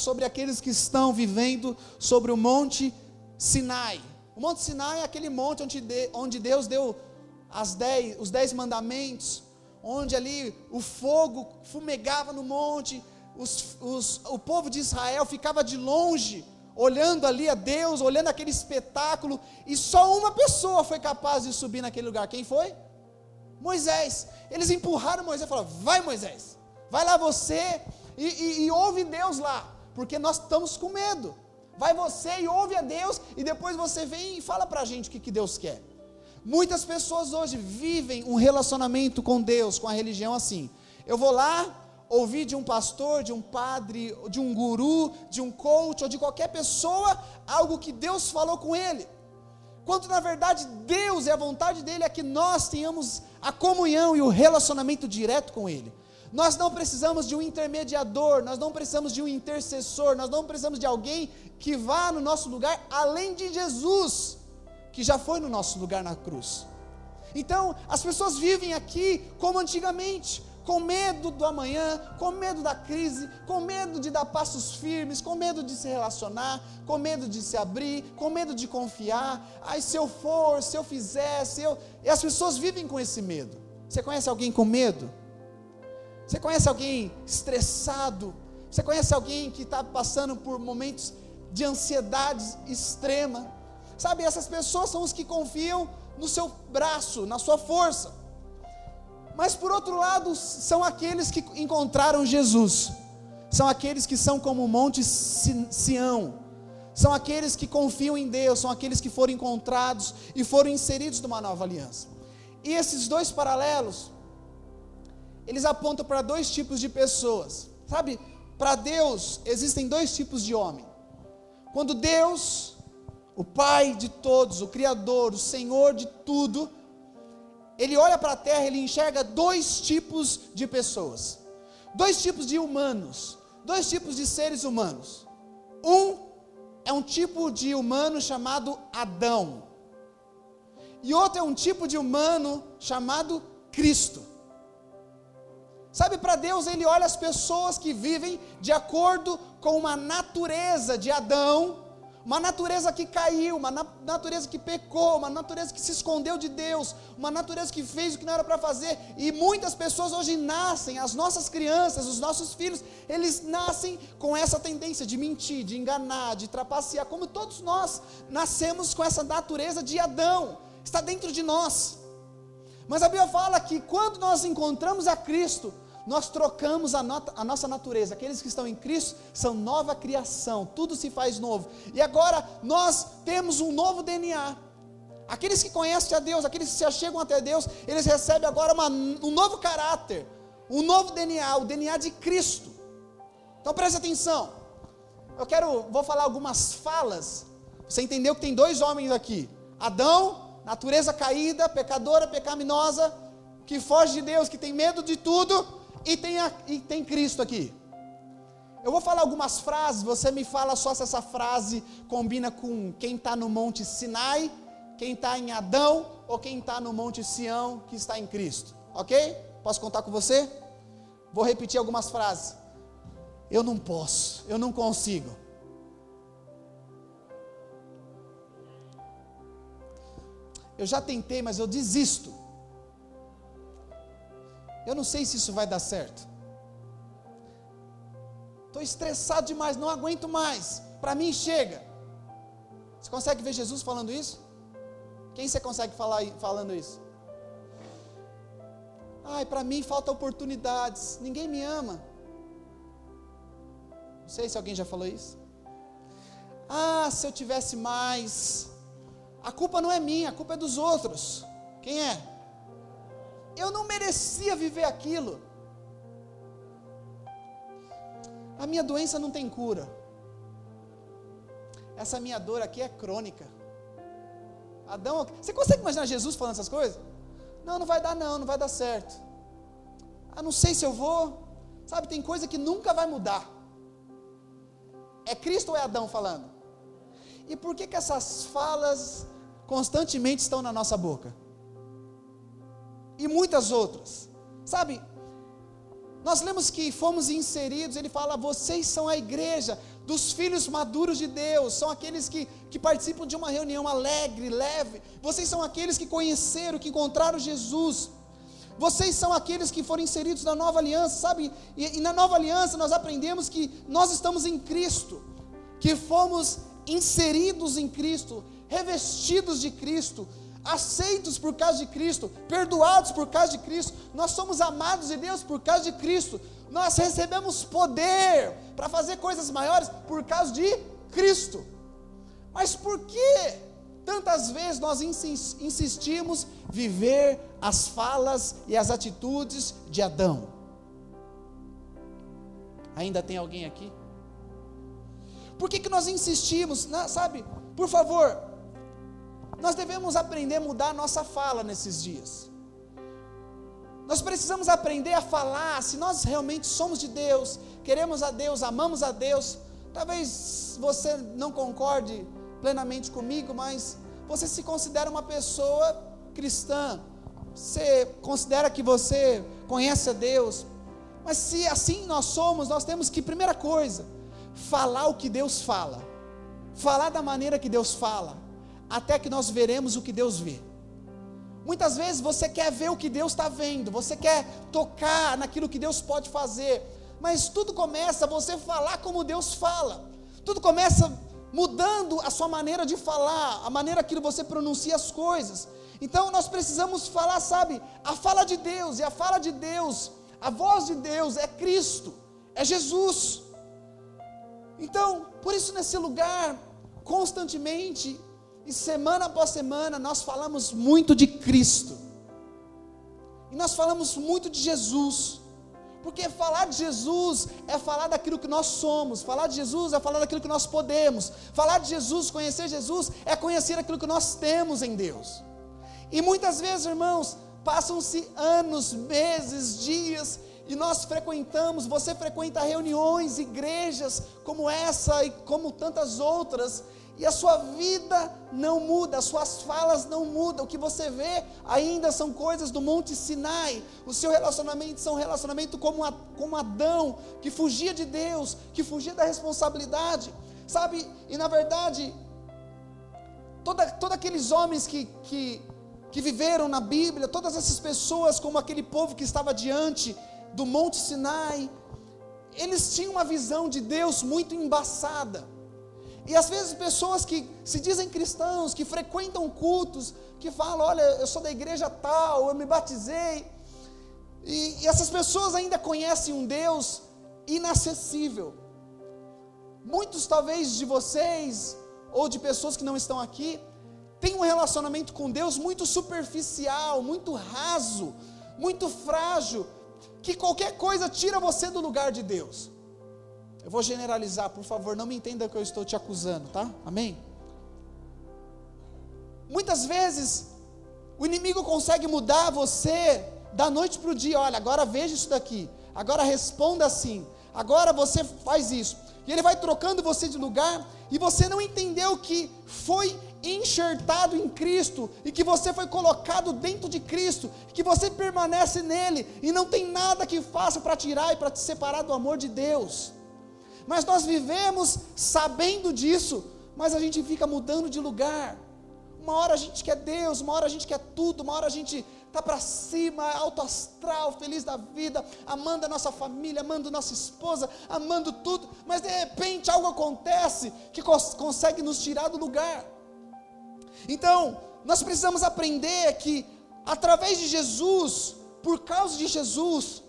sobre aqueles que estão vivendo sobre o Monte Sinai. O Monte Sinai é aquele monte onde, de, onde Deus deu dez, os dez mandamentos, onde ali o fogo fumegava no monte, os, os, o povo de Israel ficava de longe, olhando ali a Deus, olhando aquele espetáculo, e só uma pessoa foi capaz de subir naquele lugar. Quem foi? Moisés. Eles empurraram Moisés e falaram: Vai, Moisés, vai lá você e, e, e ouve Deus lá, porque nós estamos com medo. Vai você e ouve a Deus, e depois você vem e fala para a gente o que, que Deus quer. Muitas pessoas hoje vivem um relacionamento com Deus, com a religião assim. Eu vou lá, ouvir de um pastor, de um padre, de um guru, de um coach ou de qualquer pessoa algo que Deus falou com ele. Quando na verdade Deus e a vontade dele é que nós tenhamos a comunhão e o relacionamento direto com ele. Nós não precisamos de um intermediador, nós não precisamos de um intercessor, nós não precisamos de alguém que vá no nosso lugar além de Jesus que já foi no nosso lugar na cruz. Então, as pessoas vivem aqui como antigamente, com medo do amanhã, com medo da crise, com medo de dar passos firmes, com medo de se relacionar, com medo de se abrir, com medo de confiar. Ai, se eu for, se eu fizer, se eu. E as pessoas vivem com esse medo. Você conhece alguém com medo? Você conhece alguém estressado? Você conhece alguém que está passando por momentos de ansiedade extrema? Sabe, essas pessoas são os que confiam no seu braço, na sua força. Mas por outro lado, são aqueles que encontraram Jesus. São aqueles que são como o Monte Sião. São aqueles que confiam em Deus, são aqueles que foram encontrados e foram inseridos numa nova aliança. E esses dois paralelos, eles apontam para dois tipos de pessoas. Sabe, para Deus existem dois tipos de homem. Quando Deus o Pai de todos, o Criador, o Senhor de tudo, ele olha para a terra, ele enxerga dois tipos de pessoas, dois tipos de humanos, dois tipos de seres humanos. Um é um tipo de humano chamado Adão, e outro é um tipo de humano chamado Cristo. Sabe, para Deus, Ele olha as pessoas que vivem de acordo com uma natureza de Adão, uma natureza que caiu, uma natureza que pecou, uma natureza que se escondeu de Deus, uma natureza que fez o que não era para fazer. E muitas pessoas hoje nascem, as nossas crianças, os nossos filhos, eles nascem com essa tendência de mentir, de enganar, de trapacear, como todos nós nascemos com essa natureza de Adão, está dentro de nós. Mas a Bíblia fala que quando nós encontramos a Cristo, nós trocamos a, nota, a, nossa natureza. Aqueles que estão em Cristo são nova criação, tudo se faz novo. E agora nós temos um novo DNA. Aqueles que conhecem a Deus, aqueles que se achegam até Deus, eles recebem agora uma, um novo caráter, um novo DNA, o DNA de Cristo. Então preste atenção. Eu quero, vou falar algumas falas. Você entendeu que tem dois homens aqui: Adão, natureza caída, pecadora, pecaminosa, que foge de Deus, que tem medo de tudo e tem, a, e tem Cristo aqui. Eu vou falar algumas frases, você me fala só se essa frase combina com quem está no Monte Sinai, quem está em Adão ou quem está no Monte Sião que está em Cristo. Ok? Posso contar com você? Vou repetir algumas frases. Eu não posso, eu não consigo. Eu já tentei, mas eu desisto. Eu não sei se isso vai dar certo. Estou estressado demais, não aguento mais. Para mim chega. Você consegue ver Jesus falando isso? Quem você consegue falar falando isso? Ai, para mim falta oportunidades. Ninguém me ama. Não sei se alguém já falou isso. Ah, se eu tivesse mais. A culpa não é minha, a culpa é dos outros. Quem é? Eu não merecia viver aquilo. A minha doença não tem cura. Essa minha dor aqui é crônica. Adão, você consegue imaginar Jesus falando essas coisas? Não, não vai dar não, não vai dar certo. Ah, não sei se eu vou. Sabe, tem coisa que nunca vai mudar. É Cristo ou é Adão falando? E por que que essas falas constantemente estão na nossa boca? e muitas outras. Sabe, Nós lemos que fomos inseridos, ele fala: vocês são a igreja dos filhos maduros de Deus, são aqueles que, que participam de uma reunião alegre, leve, vocês são aqueles que conheceram, que encontraram Jesus, vocês são aqueles que foram inseridos na nova aliança, sabe? E, e na nova aliança nós aprendemos que nós estamos em Cristo, que fomos inseridos em Cristo, revestidos de Cristo, aceitos por causa de Cristo, perdoados por causa de Cristo, nós somos amados de Deus por causa de Cristo, nós recebemos poder para fazer coisas maiores por causa de Cristo. Mas por que tantas vezes nós insistimos viver as falas e as atitudes de Adão? Ainda tem alguém aqui? Por que, que nós insistimos? sabe, por favor, nós devemos aprender a mudar a nossa fala nesses dias. Nós precisamos aprender a falar, se nós realmente somos de Deus, queremos a Deus, amamos a Deus. Talvez você não concorde plenamente comigo, mas você se considera uma pessoa cristã. Você considera que você conhece a Deus. Mas se assim nós somos, nós temos que, primeira coisa, falar o que Deus fala. Falar da maneira que Deus fala até que nós veremos o que Deus vê. Muitas vezes você quer ver o que Deus está vendo, você quer tocar naquilo que Deus pode fazer, mas tudo começa você falar como Deus fala, tudo começa mudando a sua maneira de falar, a maneira que você pronuncia as coisas. Então nós precisamos falar, sabe, a fala de Deus, e a fala de Deus, a voz de Deus é Cristo, é Jesus. Então, por isso nesse lugar, constantemente, e semana após semana nós falamos muito de Cristo. E nós falamos muito de Jesus. Porque falar de Jesus é falar daquilo que nós somos, falar de Jesus é falar daquilo que nós podemos, falar de Jesus, conhecer Jesus, é conhecer aquilo que nós temos em Deus. E muitas vezes, irmãos, passam-se anos, meses, dias, e nós frequentamos, você frequenta reuniões, igrejas como essa e como tantas outras, e a sua vida não muda, as suas falas não mudam, o que você vê ainda são coisas do Monte Sinai, o seu relacionamento são relacionamento como, a, como Adão, que fugia de Deus, que fugia da responsabilidade, sabe? E na verdade, toda, todos aqueles homens que, que, que viveram na Bíblia, todas essas pessoas, como aquele povo que estava diante do Monte Sinai, eles tinham uma visão de Deus muito embaçada. E às vezes pessoas que se dizem cristãos, que frequentam cultos, que falam: olha, eu sou da igreja tal, eu me batizei. E, e essas pessoas ainda conhecem um Deus inacessível. Muitos, talvez, de vocês, ou de pessoas que não estão aqui, têm um relacionamento com Deus muito superficial, muito raso, muito frágil, que qualquer coisa tira você do lugar de Deus. Eu vou generalizar, por favor, não me entenda que eu estou te acusando, tá? Amém? Muitas vezes, o inimigo consegue mudar você da noite para o dia. Olha, agora veja isso daqui. Agora responda assim. Agora você faz isso. E ele vai trocando você de lugar. E você não entendeu que foi enxertado em Cristo. E que você foi colocado dentro de Cristo. Que você permanece nele. E não tem nada que faça para tirar e para te separar do amor de Deus. Mas nós vivemos sabendo disso, mas a gente fica mudando de lugar. Uma hora a gente quer Deus, uma hora a gente quer tudo, uma hora a gente está para cima, alto astral, feliz da vida, amando a nossa família, amando nossa esposa, amando tudo, mas de repente algo acontece que cons consegue nos tirar do lugar. Então, nós precisamos aprender que através de Jesus, por causa de Jesus,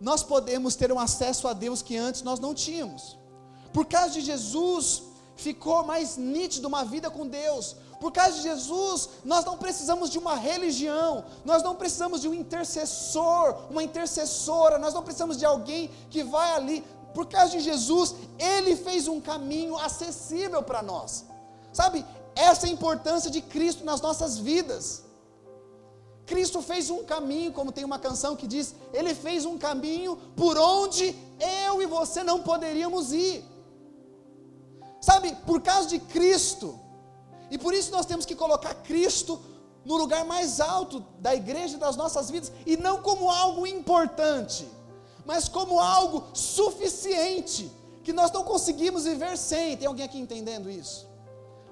nós podemos ter um acesso a Deus que antes nós não tínhamos. Por causa de Jesus, ficou mais nítido uma vida com Deus. Por causa de Jesus, nós não precisamos de uma religião, nós não precisamos de um intercessor, uma intercessora, nós não precisamos de alguém que vai ali. Por causa de Jesus, Ele fez um caminho acessível para nós. Sabe, essa é a importância de Cristo nas nossas vidas. Cristo fez um caminho, como tem uma canção que diz: Ele fez um caminho por onde eu e você não poderíamos ir. Sabe, por causa de Cristo, e por isso nós temos que colocar Cristo no lugar mais alto da igreja das nossas vidas, e não como algo importante, mas como algo suficiente, que nós não conseguimos viver sem. Tem alguém aqui entendendo isso?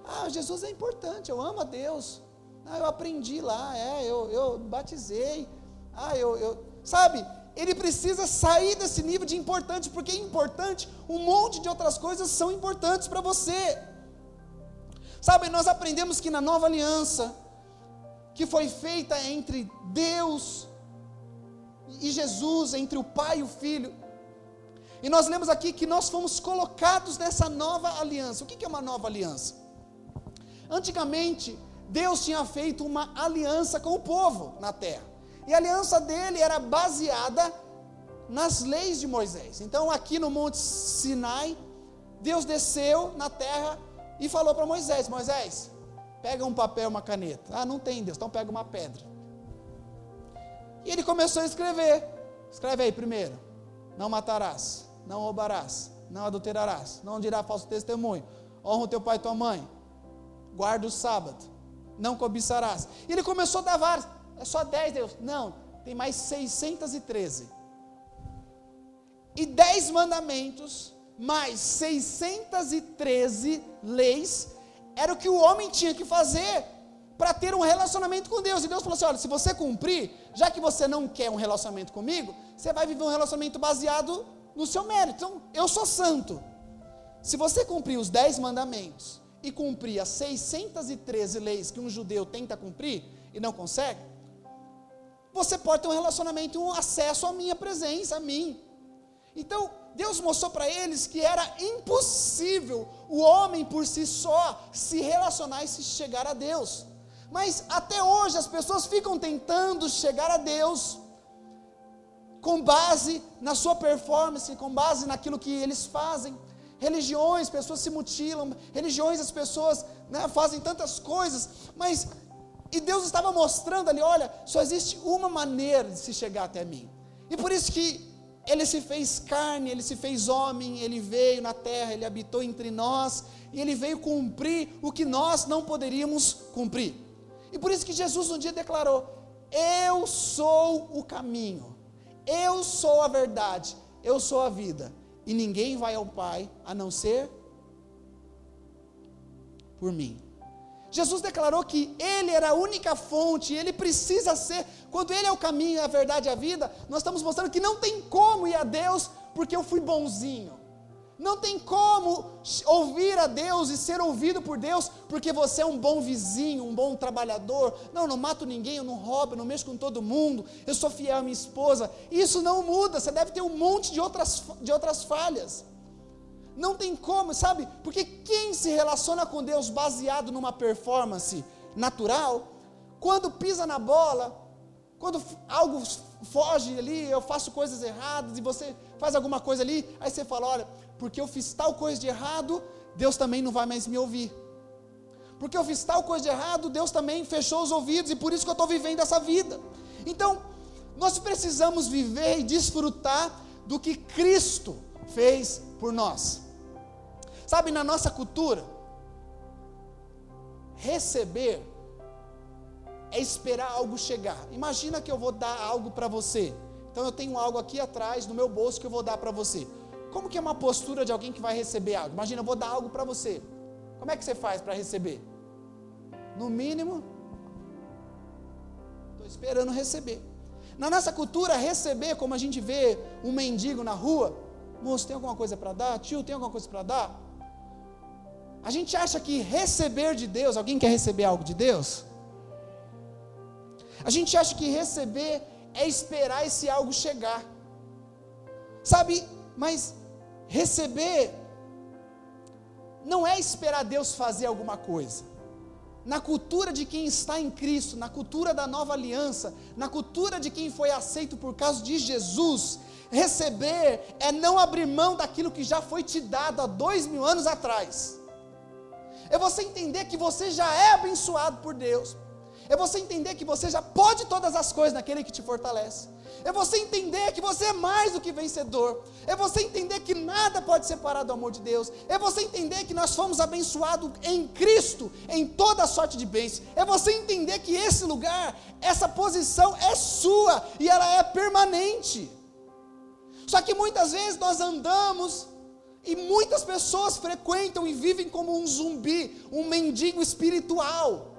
Ah, Jesus é importante, eu amo a Deus. Ah, eu aprendi lá, é, eu, eu batizei. Ah, eu, eu. Sabe, ele precisa sair desse nível de importante, porque é importante, um monte de outras coisas são importantes para você. Sabe, nós aprendemos que na nova aliança, que foi feita entre Deus e Jesus, entre o Pai e o Filho, e nós lemos aqui que nós fomos colocados nessa nova aliança. O que é uma nova aliança? Antigamente, Deus tinha feito uma aliança com o povo na terra. E a aliança dele era baseada nas leis de Moisés. Então, aqui no Monte Sinai, Deus desceu na terra e falou para Moisés: Moisés, pega um papel, uma caneta. Ah, não tem Deus, então pega uma pedra. E ele começou a escrever. Escreve aí primeiro: Não matarás, não roubarás, não adulterarás, não dirá falso testemunho, honra o teu pai e tua mãe, guarda o sábado, não cobiçarás. E ele começou a dar várias. É só 10, Deus. Não, tem mais 613. E 10 mandamentos, mais 613 leis, era o que o homem tinha que fazer para ter um relacionamento com Deus. E Deus falou assim: olha, se você cumprir, já que você não quer um relacionamento comigo, você vai viver um relacionamento baseado no seu mérito. Então, eu sou santo. Se você cumprir os 10 mandamentos e cumprir as 613 leis que um judeu tenta cumprir e não consegue, você pode ter um relacionamento, um acesso à minha presença, a mim. Então, Deus mostrou para eles que era impossível o homem por si só se relacionar e se chegar a Deus. Mas até hoje as pessoas ficam tentando chegar a Deus com base na sua performance, com base naquilo que eles fazem. Religiões, pessoas se mutilam, religiões, as pessoas né, fazem tantas coisas, mas e Deus estava mostrando ali: olha, só existe uma maneira de se chegar até mim. E por isso que ele se fez carne, ele se fez homem, ele veio na terra, ele habitou entre nós, e ele veio cumprir o que nós não poderíamos cumprir. E por isso que Jesus um dia declarou: Eu sou o caminho, eu sou a verdade, eu sou a vida, e ninguém vai ao Pai a não ser por mim. Jesus declarou que Ele era a única fonte, Ele precisa ser. Quando Ele é o caminho, a verdade e a vida, nós estamos mostrando que não tem como ir a Deus porque eu fui bonzinho. Não tem como ouvir a Deus e ser ouvido por Deus porque você é um bom vizinho, um bom trabalhador. Não, não mato ninguém, eu não roubo, eu não mexo com todo mundo, eu sou fiel à minha esposa. Isso não muda, você deve ter um monte de outras, de outras falhas. Não tem como, sabe? Porque quem se relaciona com Deus baseado numa performance natural, quando pisa na bola, quando algo foge ali, eu faço coisas erradas e você faz alguma coisa ali, aí você fala: olha, porque eu fiz tal coisa de errado, Deus também não vai mais me ouvir. Porque eu fiz tal coisa de errado, Deus também fechou os ouvidos e por isso que eu estou vivendo essa vida. Então, nós precisamos viver e desfrutar do que Cristo fez por nós. Sabe, na nossa cultura, receber é esperar algo chegar. Imagina que eu vou dar algo para você. Então eu tenho algo aqui atrás no meu bolso que eu vou dar para você. Como que é uma postura de alguém que vai receber algo? Imagina, eu vou dar algo para você. Como é que você faz para receber? No mínimo, estou esperando receber. Na nossa cultura, receber, como a gente vê um mendigo na rua, moço, tem alguma coisa para dar? Tio, tem alguma coisa para dar? A gente acha que receber de Deus, alguém quer receber algo de Deus? A gente acha que receber é esperar esse algo chegar. Sabe, mas receber não é esperar Deus fazer alguma coisa. Na cultura de quem está em Cristo, na cultura da nova aliança, na cultura de quem foi aceito por causa de Jesus, receber é não abrir mão daquilo que já foi te dado há dois mil anos atrás. É você entender que você já é abençoado por Deus, é você entender que você já pode todas as coisas naquele que te fortalece, é você entender que você é mais do que vencedor, é você entender que nada pode separar do amor de Deus, é você entender que nós fomos abençoados em Cristo, em toda sorte de bens, é você entender que esse lugar, essa posição é sua e ela é permanente. Só que muitas vezes nós andamos e muitas pessoas frequentam e vivem como um zumbi, um mendigo espiritual.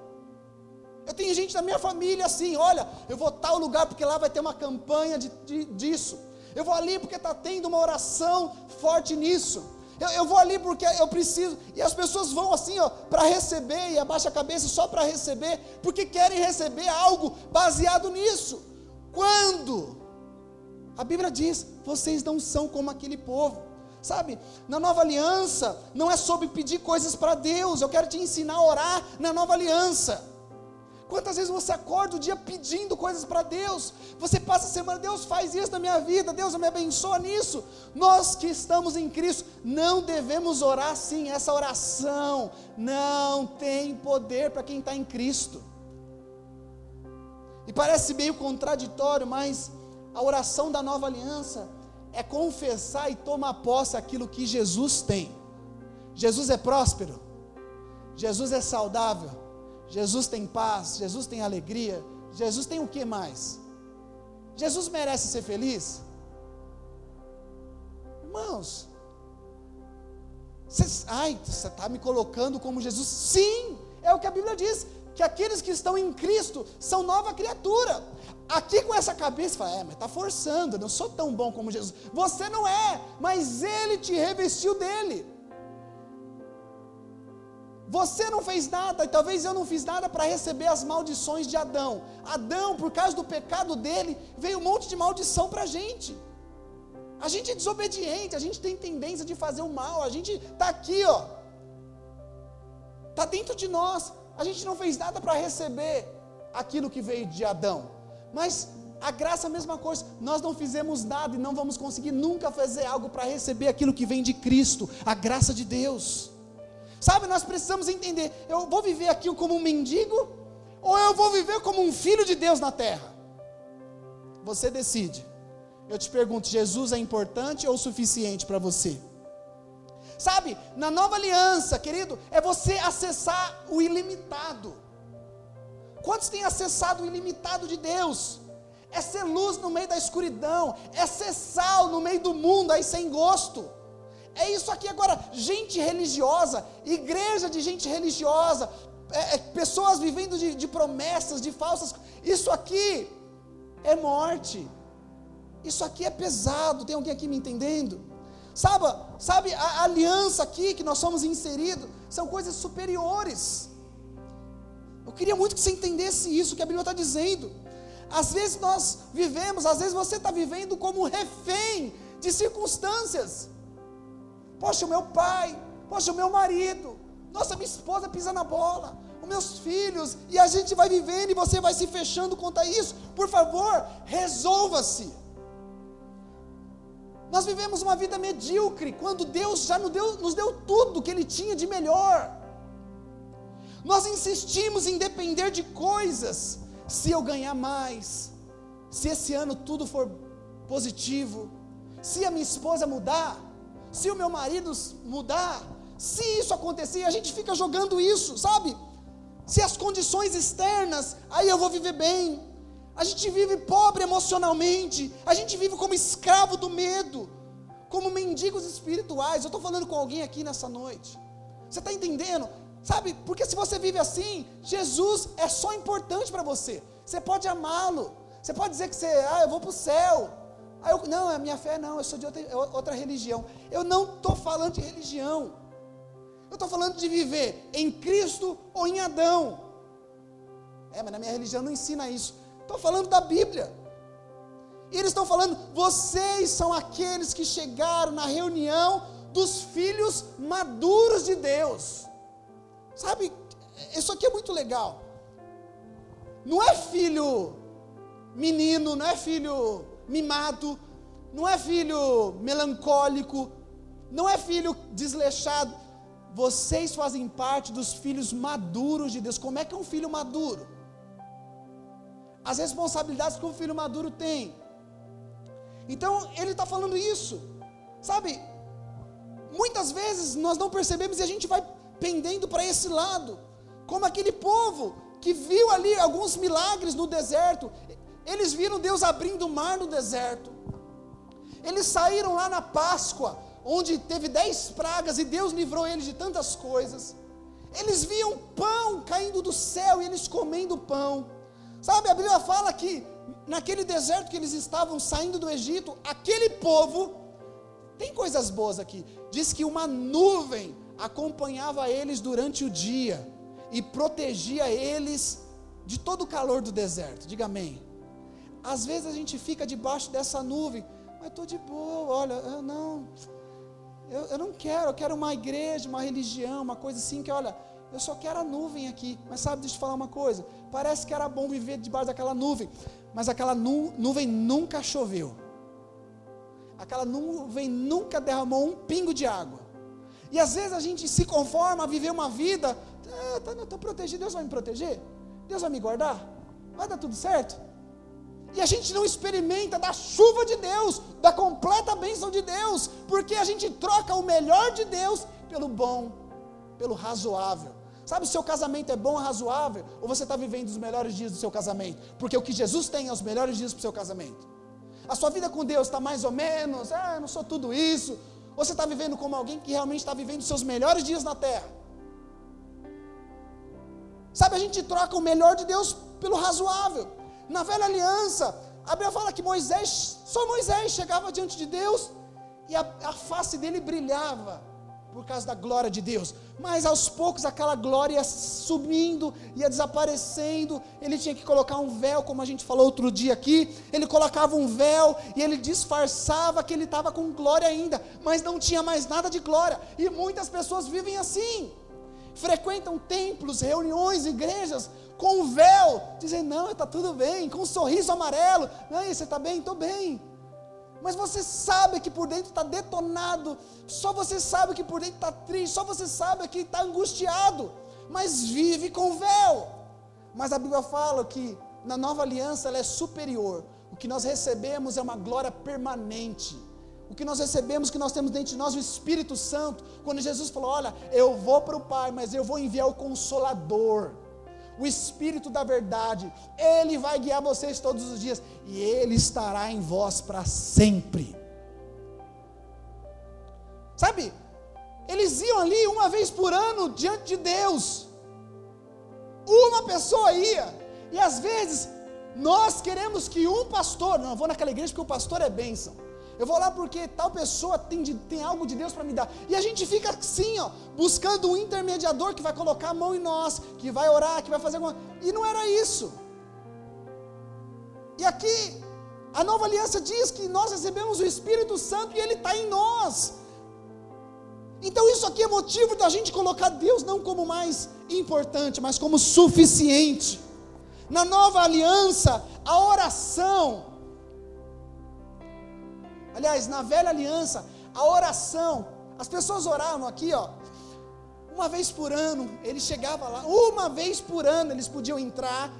Eu tenho gente da minha família assim, olha, eu vou tal lugar porque lá vai ter uma campanha de, de disso. Eu vou ali porque está tendo uma oração forte nisso. Eu, eu, vou ali porque eu preciso. E as pessoas vão assim, ó, para receber e abaixa a cabeça só para receber, porque querem receber algo baseado nisso. Quando? A Bíblia diz: vocês não são como aquele povo. Sabe, na nova aliança, não é sobre pedir coisas para Deus, eu quero te ensinar a orar na nova aliança. Quantas vezes você acorda o dia pedindo coisas para Deus? Você passa a semana, Deus faz isso na minha vida, Deus me abençoa nisso. Nós que estamos em Cristo, não devemos orar assim. Essa oração não tem poder para quem está em Cristo. E parece meio contraditório, mas a oração da nova aliança é confessar e tomar posse aquilo que Jesus tem. Jesus é próspero, Jesus é saudável. Jesus tem paz, Jesus tem alegria, Jesus tem o que mais? Jesus merece ser feliz? Irmãos, ai, você está me colocando como Jesus? Sim, é o que a Bíblia diz, que aqueles que estão em Cristo são nova criatura. Aqui com essa cabeça, fala, é, mas está forçando, eu não sou tão bom como Jesus. Você não é, mas Ele te revestiu dele. Você não fez nada, e talvez eu não fiz nada para receber as maldições de Adão. Adão, por causa do pecado dele, veio um monte de maldição para a gente. A gente é desobediente, a gente tem tendência de fazer o mal, a gente está aqui, ó. Está dentro de nós. A gente não fez nada para receber aquilo que veio de Adão. Mas a graça é a mesma coisa. Nós não fizemos nada e não vamos conseguir nunca fazer algo para receber aquilo que vem de Cristo, a graça de Deus. Sabe, nós precisamos entender: eu vou viver aqui como um mendigo, ou eu vou viver como um filho de Deus na terra? Você decide. Eu te pergunto: Jesus é importante ou suficiente para você? Sabe, na nova aliança, querido, é você acessar o ilimitado. Quantos têm acessado o ilimitado de Deus? É ser luz no meio da escuridão, é ser sal no meio do mundo aí sem gosto. É isso aqui agora, gente religiosa, igreja de gente religiosa, é, é, pessoas vivendo de, de promessas, de falsas. Isso aqui é morte. Isso aqui é pesado. Tem alguém aqui me entendendo? Sabe, sabe a, a aliança aqui que nós somos inseridos são coisas superiores. Eu queria muito que você entendesse isso que a Bíblia está dizendo. Às vezes nós vivemos, às vezes você está vivendo como refém de circunstâncias. Poxa, o meu pai, poxa, o meu marido, nossa, minha esposa pisa na bola, os meus filhos, e a gente vai vivendo e você vai se fechando contra isso. Por favor, resolva-se. Nós vivemos uma vida medíocre quando Deus já nos deu, nos deu tudo que Ele tinha de melhor. Nós insistimos em depender de coisas. Se eu ganhar mais, se esse ano tudo for positivo, se a minha esposa mudar, se o meu marido mudar, se isso acontecer, a gente fica jogando isso, sabe? Se as condições externas, aí eu vou viver bem. A gente vive pobre emocionalmente, a gente vive como escravo do medo, como mendigos espirituais. Eu estou falando com alguém aqui nessa noite. Você está entendendo? Sabe? Porque se você vive assim, Jesus é só importante para você. Você pode amá-lo. Você pode dizer que você, ah, eu vou para o céu. Aí eu, não, a minha fé não, eu sou de outra, outra religião. Eu não estou falando de religião. Eu estou falando de viver em Cristo ou em Adão. É, mas na minha religião não ensina isso. Estou falando da Bíblia. E eles estão falando, vocês são aqueles que chegaram na reunião dos filhos maduros de Deus. Sabe, isso aqui é muito legal. Não é filho menino, não é filho mimado, não é filho melancólico, não é filho desleixado. Vocês fazem parte dos filhos maduros de Deus. Como é que é um filho maduro? As responsabilidades que um filho maduro tem. Então, ele está falando isso. Sabe, muitas vezes nós não percebemos e a gente vai pendendo para esse lado. Como aquele povo que viu ali alguns milagres no deserto. Eles viram Deus abrindo o mar no deserto. Eles saíram lá na Páscoa, onde teve dez pragas e Deus livrou eles de tantas coisas. Eles viam pão caindo do céu e eles comendo pão. Sabe, a Bíblia fala que naquele deserto que eles estavam saindo do Egito, aquele povo, tem coisas boas aqui, diz que uma nuvem acompanhava eles durante o dia e protegia eles de todo o calor do deserto. Diga amém. Às vezes a gente fica debaixo dessa nuvem, mas estou de boa, olha, eu não, eu, eu não quero, eu quero uma igreja, uma religião, uma coisa assim que, olha, eu só quero a nuvem aqui. Mas sabe, deixa eu te falar uma coisa. Parece que era bom viver debaixo daquela nuvem, mas aquela nu, nuvem nunca choveu. Aquela nuvem nunca derramou um pingo de água. E às vezes a gente se conforma a viver uma vida, ah, tá, estou protegido, Deus vai me proteger? Deus vai me guardar? Vai dar tudo certo? E a gente não experimenta da chuva de Deus, da completa bênção de Deus, porque a gente troca o melhor de Deus pelo bom, pelo razoável. Sabe, o seu casamento é bom, ou razoável, ou você está vivendo os melhores dias do seu casamento? Porque o que Jesus tem é os melhores dias para o seu casamento. A sua vida com Deus está mais ou menos, ah, eu não sou tudo isso. Ou você está vivendo como alguém que realmente está vivendo os seus melhores dias na terra? Sabe, a gente troca o melhor de Deus pelo razoável. Na velha aliança, a Bíblia fala que Moisés, só Moisés chegava diante de Deus e a, a face dele brilhava por causa da glória de Deus. Mas aos poucos aquela glória ia subindo, ia desaparecendo. Ele tinha que colocar um véu, como a gente falou outro dia aqui. Ele colocava um véu e ele disfarçava que ele estava com glória ainda, mas não tinha mais nada de glória. E muitas pessoas vivem assim frequentam templos, reuniões, igrejas, com um véu, dizendo, não, está tudo bem, com um sorriso amarelo, aí, você está bem? Estou bem. Mas você sabe que por dentro está detonado, só você sabe que por dentro está triste, só você sabe que está angustiado, mas vive com véu. Mas a Bíblia fala que na nova aliança ela é superior, o que nós recebemos é uma glória permanente. Que nós recebemos, que nós temos dentro de nós, o Espírito Santo. Quando Jesus falou: Olha, eu vou para o Pai, mas eu vou enviar o Consolador, o Espírito da Verdade. Ele vai guiar vocês todos os dias e Ele estará em vós para sempre. Sabe, eles iam ali uma vez por ano diante de Deus. Uma pessoa ia, e às vezes nós queremos que um pastor, não, eu vou naquela igreja porque o pastor é bênção. Eu vou lá porque tal pessoa tem, de, tem algo de Deus para me dar. E a gente fica assim, ó, buscando um intermediador que vai colocar a mão em nós, que vai orar, que vai fazer alguma. E não era isso. E aqui, a nova aliança diz que nós recebemos o Espírito Santo e ele está em nós. Então isso aqui é motivo da gente colocar Deus não como mais importante, mas como suficiente. Na nova aliança, a oração Aliás, na velha aliança, a oração, as pessoas oravam aqui, ó, uma vez por ano, eles chegavam lá, uma vez por ano eles podiam entrar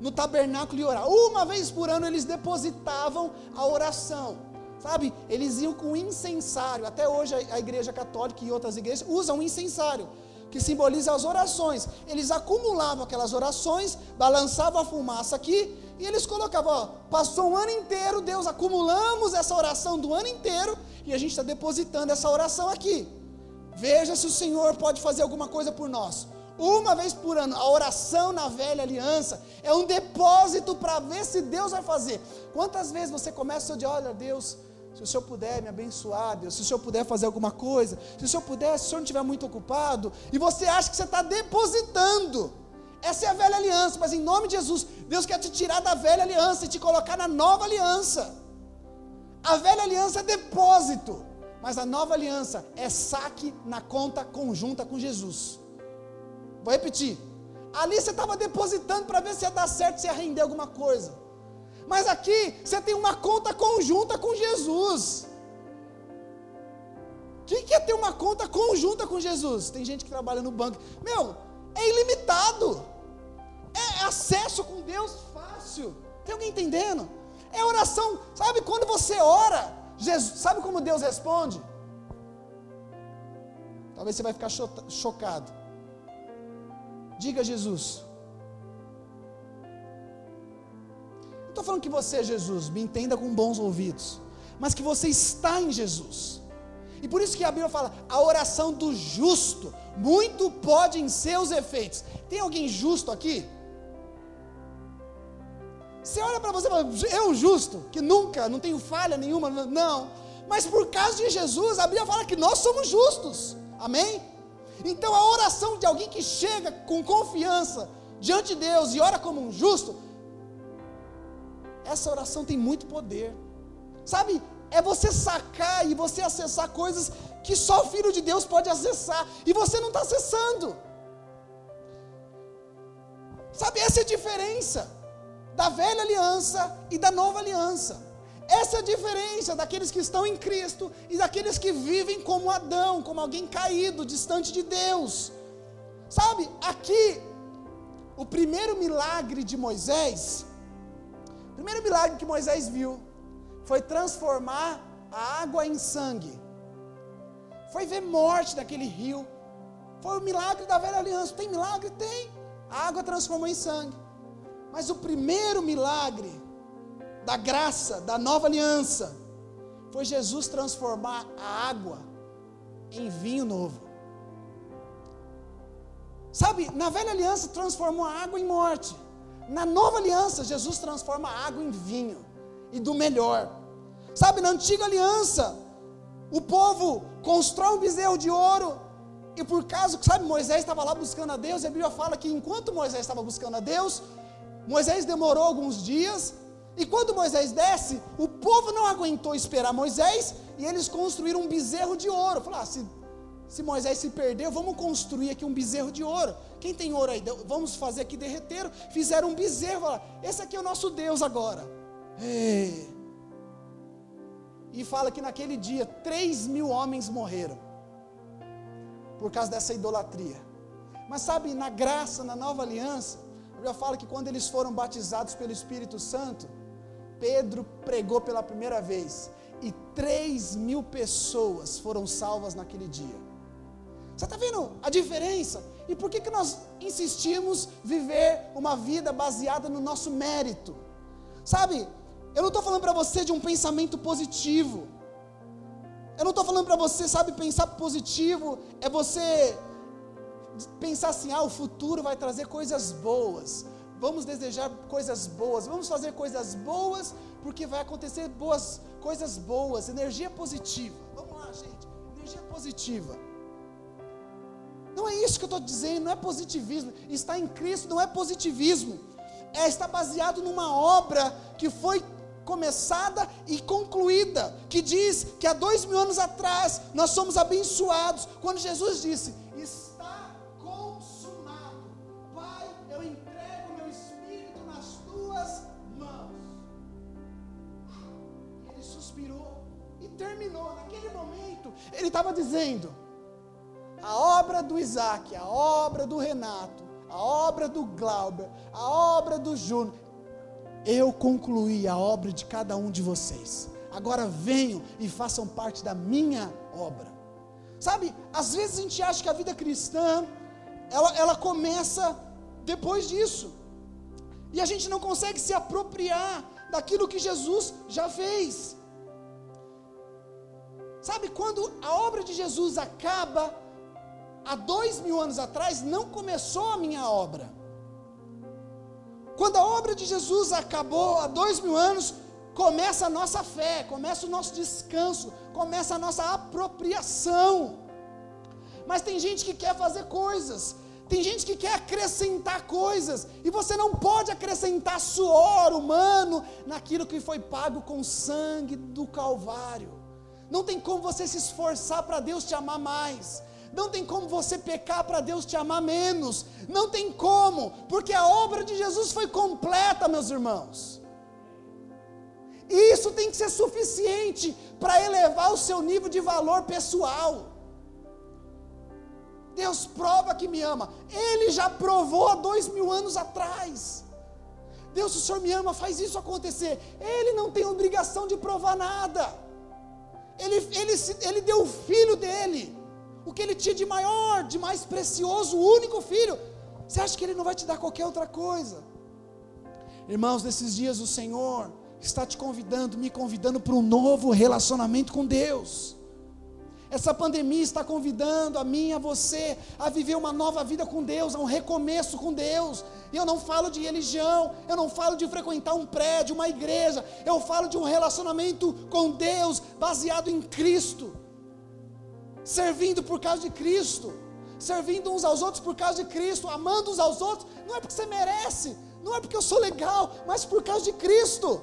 no tabernáculo e orar. Uma vez por ano eles depositavam a oração. Sabe? Eles iam com incensário. Até hoje a igreja católica e outras igrejas usam incensário, que simboliza as orações. Eles acumulavam aquelas orações, balançavam a fumaça aqui e eles colocavam, ó, passou um ano inteiro, Deus, acumulamos essa oração do ano inteiro e a gente está depositando essa oração aqui. Veja se o Senhor pode fazer alguma coisa por nós. Uma vez por ano, a oração na velha aliança é um depósito para ver se Deus vai fazer. Quantas vezes você começa o seu dia, olha, Deus, se o Senhor puder me abençoar, Deus, se o Senhor puder fazer alguma coisa, se o Senhor puder, se o Senhor não estiver muito ocupado, e você acha que você está depositando. Essa é a velha aliança, mas em nome de Jesus, Deus quer te tirar da velha aliança e te colocar na nova aliança. A velha aliança é depósito, mas a nova aliança é saque na conta conjunta com Jesus. Vou repetir. Ali você estava depositando para ver se ia dar certo, se ia render alguma coisa. Mas aqui você tem uma conta conjunta com Jesus. Quem quer ter uma conta conjunta com Jesus? Tem gente que trabalha no banco. Meu, é ilimitado. É acesso com Deus fácil. Tem alguém entendendo? É oração. Sabe quando você ora, Jesus, sabe como Deus responde? Talvez você vai ficar chocado. Diga Jesus. Estou falando que você, Jesus, me entenda com bons ouvidos. mas que você está em Jesus. E por isso que a Bíblia fala: a oração do justo, muito pode em seus efeitos. Tem alguém justo aqui? Você olha para você e fala, eu justo, que nunca, não tenho falha nenhuma, não. Mas por causa de Jesus, a Bíblia fala que nós somos justos. Amém? Então a oração de alguém que chega com confiança diante de Deus e ora como um justo, essa oração tem muito poder. Sabe, é você sacar e você acessar coisas que só o Filho de Deus pode acessar, e você não está acessando. Sabe, essa é a diferença da velha aliança e da nova aliança. Essa é a diferença daqueles que estão em Cristo e daqueles que vivem como Adão, como alguém caído, distante de Deus. Sabe, aqui, o primeiro milagre de Moisés, primeiro milagre que Moisés viu, foi transformar a água em sangue. Foi ver morte naquele rio. Foi o milagre da velha aliança. Tem milagre? Tem. A água transformou em sangue. Mas o primeiro milagre da graça, da nova aliança, foi Jesus transformar a água em vinho novo. Sabe, na velha aliança transformou a água em morte. Na nova aliança, Jesus transforma a água em vinho e do melhor. Sabe, na antiga aliança, o povo constrói um bezerro de ouro e por causa, sabe, Moisés estava lá buscando a Deus, e a Bíblia fala que enquanto Moisés estava buscando a Deus, Moisés demorou alguns dias, e quando Moisés desce, o povo não aguentou esperar Moisés, e eles construíram um bezerro de ouro. Falaram, ah, se, se Moisés se perdeu, vamos construir aqui um bezerro de ouro. Quem tem ouro aí? Vamos fazer aqui derreteiro. Fizeram um bezerro, falaram, esse aqui é o nosso Deus agora. Ei. E fala que naquele dia, 3 mil homens morreram, por causa dessa idolatria. Mas sabe, na graça, na nova aliança, Bíblia fala que quando eles foram batizados pelo Espírito Santo, Pedro pregou pela primeira vez e 3 mil pessoas foram salvas naquele dia. Você está vendo a diferença? E por que, que nós insistimos viver uma vida baseada no nosso mérito? Sabe, eu não estou falando para você de um pensamento positivo. Eu não estou falando para você, sabe, pensar positivo é você pensar assim: ah, o futuro vai trazer coisas boas. Vamos desejar coisas boas, vamos fazer coisas boas, porque vai acontecer boas coisas boas, energia positiva. Vamos lá, gente, energia positiva. Não é isso que eu estou dizendo, não é positivismo. Estar em Cristo não é positivismo, é estar baseado numa obra que foi começada e concluída, que diz que há dois mil anos atrás nós somos abençoados, quando Jesus disse: terminou, naquele momento, ele estava dizendo: a obra do Isaac, a obra do Renato, a obra do Glauber, a obra do Júnior, eu concluí a obra de cada um de vocês. Agora venham e façam parte da minha obra. Sabe, às vezes a gente acha que a vida cristã, ela, ela começa depois disso. E a gente não consegue se apropriar daquilo que Jesus já fez. Sabe, quando a obra de Jesus acaba, há dois mil anos atrás, não começou a minha obra. Quando a obra de Jesus acabou há dois mil anos, começa a nossa fé, começa o nosso descanso, começa a nossa apropriação. Mas tem gente que quer fazer coisas, tem gente que quer acrescentar coisas, e você não pode acrescentar suor humano naquilo que foi pago com sangue do Calvário. Não tem como você se esforçar para Deus te amar mais. Não tem como você pecar para Deus te amar menos. Não tem como, porque a obra de Jesus foi completa, meus irmãos. E isso tem que ser suficiente para elevar o seu nível de valor pessoal. Deus prova que me ama. Ele já provou há dois mil anos atrás. Deus, o Senhor me ama, faz isso acontecer. Ele não tem obrigação de provar nada. Ele, ele, ele deu o filho dele, o que ele tinha de maior, de mais precioso, o único filho. Você acha que ele não vai te dar qualquer outra coisa? Irmãos, nesses dias o Senhor está te convidando, me convidando para um novo relacionamento com Deus. Essa pandemia está convidando a mim, a você, a viver uma nova vida com Deus, a um recomeço com Deus. E eu não falo de religião, eu não falo de frequentar um prédio, uma igreja, eu falo de um relacionamento com Deus baseado em Cristo, servindo por causa de Cristo, servindo uns aos outros por causa de Cristo, amando uns aos outros, não é porque você merece, não é porque eu sou legal, mas por causa de Cristo.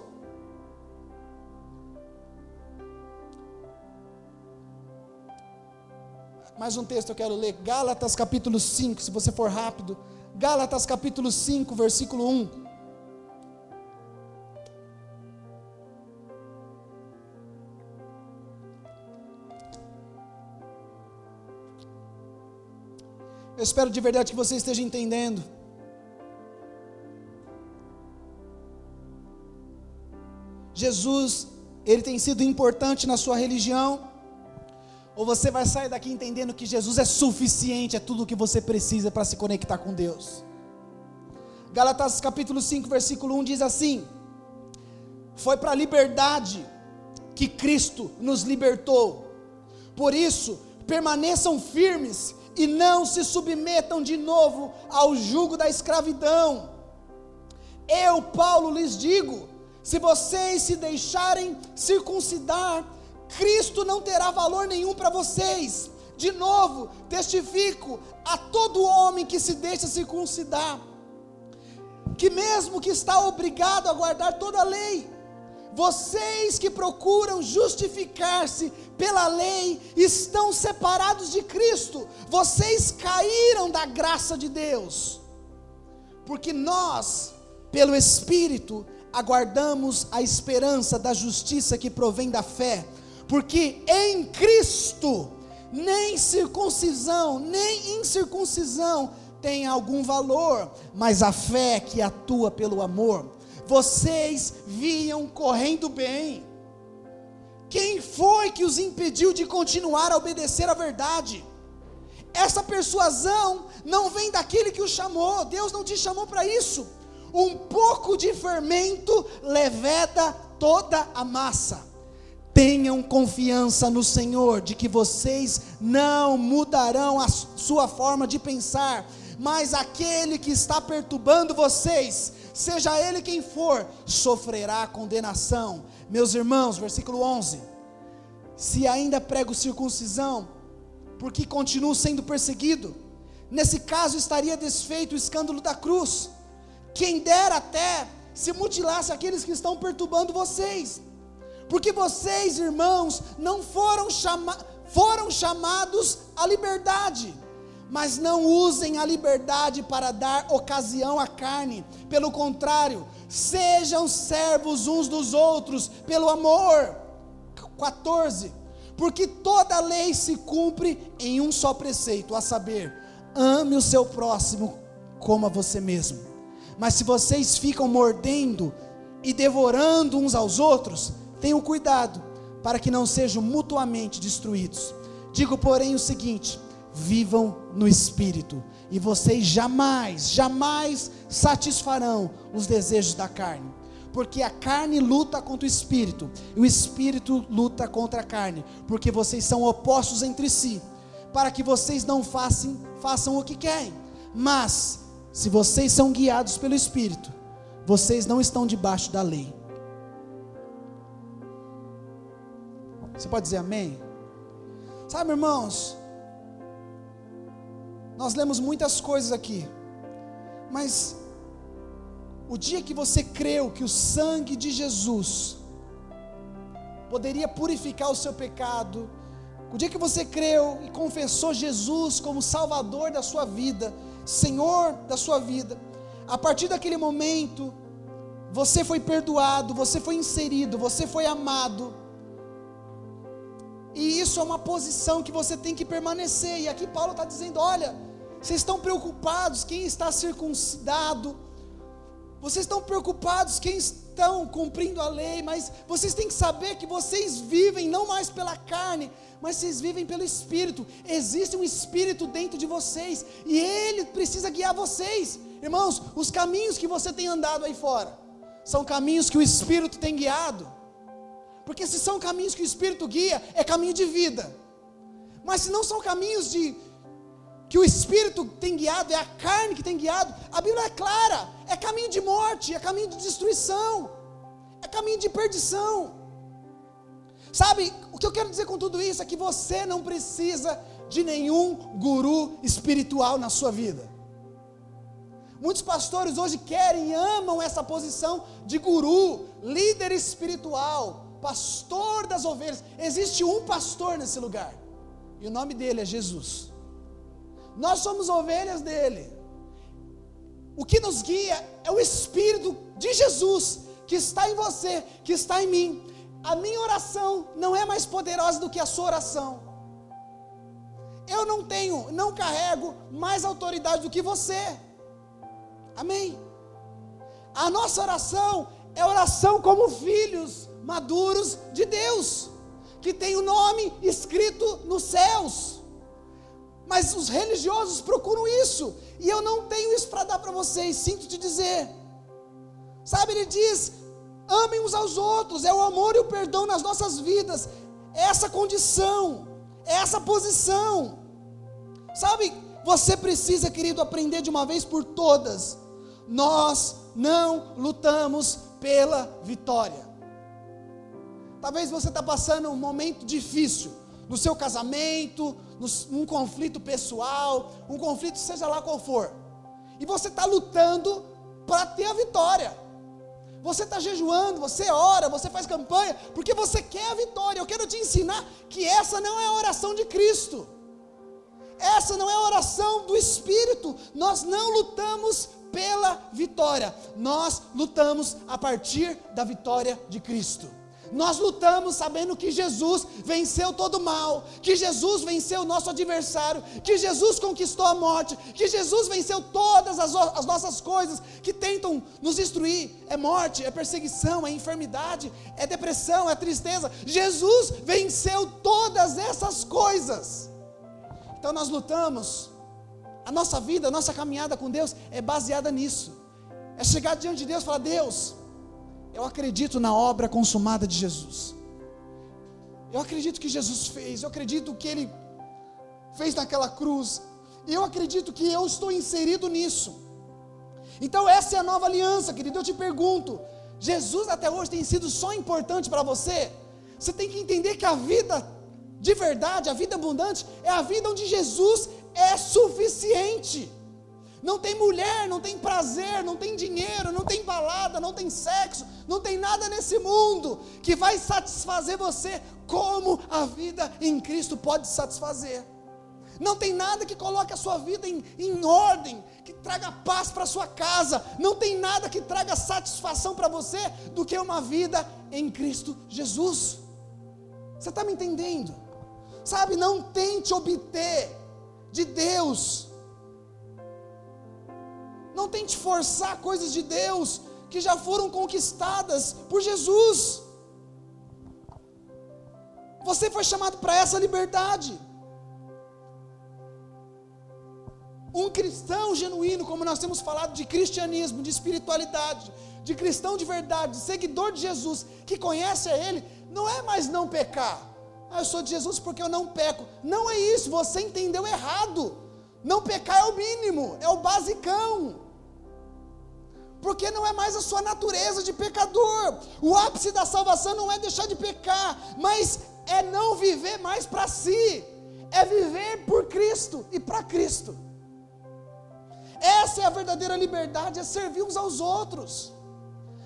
Mais um texto eu quero ler, Gálatas capítulo 5, se você for rápido. Gálatas capítulo 5, versículo 1. Eu espero de verdade que você esteja entendendo. Jesus, ele tem sido importante na sua religião, ou você vai sair daqui entendendo que Jesus é suficiente, é tudo o que você precisa para se conectar com Deus. Galatas capítulo 5, versículo 1 diz assim: Foi para a liberdade que Cristo nos libertou. Por isso, permaneçam firmes e não se submetam de novo ao jugo da escravidão. Eu, Paulo, lhes digo: se vocês se deixarem circuncidar, Cristo não terá valor nenhum para vocês. De novo, testifico a todo homem que se deixa circuncidar, que mesmo que está obrigado a guardar toda a lei, vocês que procuram justificar-se pela lei estão separados de Cristo, vocês caíram da graça de Deus, porque nós, pelo Espírito, aguardamos a esperança da justiça que provém da fé. Porque em Cristo nem circuncisão, nem incircuncisão tem algum valor, mas a fé que atua pelo amor. Vocês viam correndo bem. Quem foi que os impediu de continuar a obedecer à verdade? Essa persuasão não vem daquele que o chamou, Deus não te chamou para isso. Um pouco de fermento leveda toda a massa. Tenham confiança no Senhor, de que vocês não mudarão a sua forma de pensar, mas aquele que está perturbando vocês, seja ele quem for, sofrerá condenação. Meus irmãos, versículo 11: Se ainda prego circuncisão, porque continuo sendo perseguido, nesse caso estaria desfeito o escândalo da cruz. Quem dera até se mutilasse aqueles que estão perturbando vocês porque vocês, irmãos, não foram, chama foram chamados à liberdade, mas não usem a liberdade para dar ocasião à carne, pelo contrário, sejam servos uns dos outros, pelo amor. 14. Porque toda lei se cumpre em um só preceito, a saber, ame o seu próximo como a você mesmo. Mas se vocês ficam mordendo e devorando uns aos outros, Tenham cuidado para que não sejam mutuamente destruídos. Digo, porém, o seguinte: vivam no espírito, e vocês jamais, jamais satisfarão os desejos da carne. Porque a carne luta contra o espírito, e o espírito luta contra a carne, porque vocês são opostos entre si, para que vocês não façam, façam o que querem. Mas, se vocês são guiados pelo espírito, vocês não estão debaixo da lei. Você pode dizer amém? Sabe, irmãos, nós lemos muitas coisas aqui, mas o dia que você creu que o sangue de Jesus poderia purificar o seu pecado, o dia que você creu e confessou Jesus como Salvador da sua vida, Senhor da sua vida, a partir daquele momento, você foi perdoado, você foi inserido, você foi amado e isso é uma posição que você tem que permanecer. E aqui Paulo está dizendo: olha, vocês estão preocupados quem está circuncidado, vocês estão preocupados quem estão cumprindo a lei, mas vocês têm que saber que vocês vivem não mais pela carne, mas vocês vivem pelo Espírito. Existe um Espírito dentro de vocês e ele precisa guiar vocês, irmãos. Os caminhos que você tem andado aí fora são caminhos que o Espírito tem guiado. Porque se são caminhos que o Espírito guia, é caminho de vida. Mas se não são caminhos de que o Espírito tem guiado, é a carne que tem guiado, a Bíblia é clara, é caminho de morte, é caminho de destruição, é caminho de perdição. Sabe, o que eu quero dizer com tudo isso é que você não precisa de nenhum guru espiritual na sua vida. Muitos pastores hoje querem e amam essa posição de guru, líder espiritual, pastor das ovelhas. Existe um pastor nesse lugar, e o nome dele é Jesus. Nós somos ovelhas dele. O que nos guia é o Espírito de Jesus que está em você, que está em mim. A minha oração não é mais poderosa do que a sua oração. Eu não tenho, não carrego mais autoridade do que você. Amém. A nossa oração é oração como filhos maduros de Deus, que tem o nome escrito nos céus. Mas os religiosos procuram isso, e eu não tenho isso para dar para vocês, sinto te dizer. Sabe, ele diz: amem uns aos outros, é o amor e o perdão nas nossas vidas, é essa condição, é essa posição. Sabe, você precisa, querido, aprender de uma vez por todas. Nós não lutamos pela vitória. Talvez você está passando um momento difícil no seu casamento, num conflito pessoal, um conflito seja lá qual for, e você está lutando para ter a vitória. Você está jejuando, você ora, você faz campanha, porque você quer a vitória. Eu quero te ensinar que essa não é a oração de Cristo. Essa não é a oração do Espírito. Nós não lutamos pela vitória. Nós lutamos a partir da vitória de Cristo. Nós lutamos sabendo que Jesus venceu todo o mal, que Jesus venceu o nosso adversário, que Jesus conquistou a morte, que Jesus venceu todas as, as, nossas coisas que tentam nos destruir: é morte, é perseguição, é enfermidade, é depressão, é tristeza. Jesus venceu todas essas coisas. Então nós lutamos, a nossa vida, a nossa caminhada com Deus é baseada nisso. É chegar diante de Deus e falar: Deus, eu acredito na obra consumada de Jesus. Eu acredito que Jesus fez, eu acredito que Ele fez naquela cruz, e eu acredito que eu estou inserido nisso. Então, essa é a nova aliança, querido. Eu te pergunto: Jesus até hoje tem sido só importante para você? Você tem que entender que a vida de verdade, a vida abundante, é a vida onde Jesus é suficiente. Não tem mulher, não tem prazer, não tem dinheiro, não tem balada, não tem sexo, não tem nada nesse mundo que vai satisfazer você como a vida em Cristo pode satisfazer. Não tem nada que coloque a sua vida em, em ordem, que traga paz para sua casa. Não tem nada que traga satisfação para você do que uma vida em Cristo Jesus. Você está me entendendo? Sabe, não tente obter de Deus não tente forçar coisas de Deus que já foram conquistadas por Jesus. Você foi chamado para essa liberdade. Um cristão genuíno, como nós temos falado de cristianismo, de espiritualidade, de cristão de verdade, de seguidor de Jesus, que conhece a Ele, não é mais não pecar. Ah, eu sou de Jesus porque eu não peco. Não é isso, você entendeu errado. Não pecar é o mínimo, é o basicão porque não é mais a sua natureza de pecador. O ápice da salvação não é deixar de pecar, mas é não viver mais para si, é viver por Cristo e para Cristo. Essa é a verdadeira liberdade, é servir uns aos outros.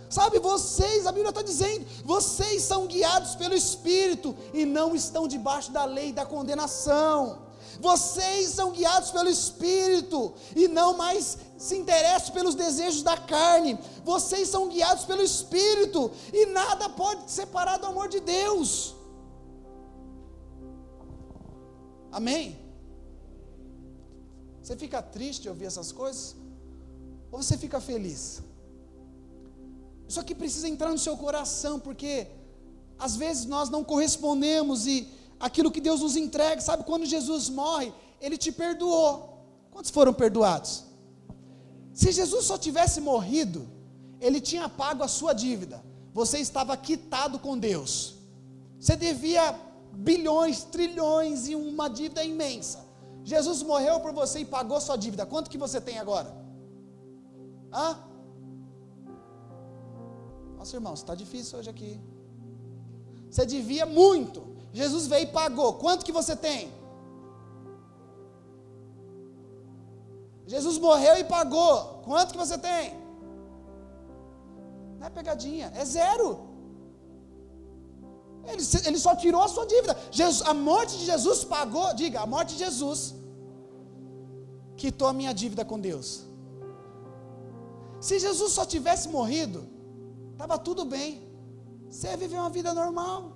Sabe, vocês, a Bíblia está dizendo, vocês são guiados pelo Espírito e não estão debaixo da lei da condenação. Vocês são guiados pelo Espírito e não mais se interessam pelos desejos da carne. Vocês são guiados pelo Espírito e nada pode separar do amor de Deus. Amém? Você fica triste de ouvir essas coisas? Ou você fica feliz? Isso aqui precisa entrar no seu coração, porque às vezes nós não correspondemos e aquilo que Deus nos entrega. Sabe, quando Jesus morre, Ele te perdoou. Quantos foram perdoados? Se Jesus só tivesse morrido, ele tinha pago a sua dívida. Você estava quitado com Deus. Você devia bilhões, trilhões e uma dívida imensa. Jesus morreu por você e pagou sua dívida. Quanto que você tem agora? Hã? Nossa, irmão, está difícil hoje aqui. Você devia muito. Jesus veio e pagou. Quanto que você tem? Jesus morreu e pagou. Quanto que você tem? Não é pegadinha, é zero. Ele, ele só tirou a sua dívida. Jesus, a morte de Jesus pagou, diga, a morte de Jesus quitou a minha dívida com Deus. Se Jesus só tivesse morrido, estava tudo bem. Você ia viver uma vida normal,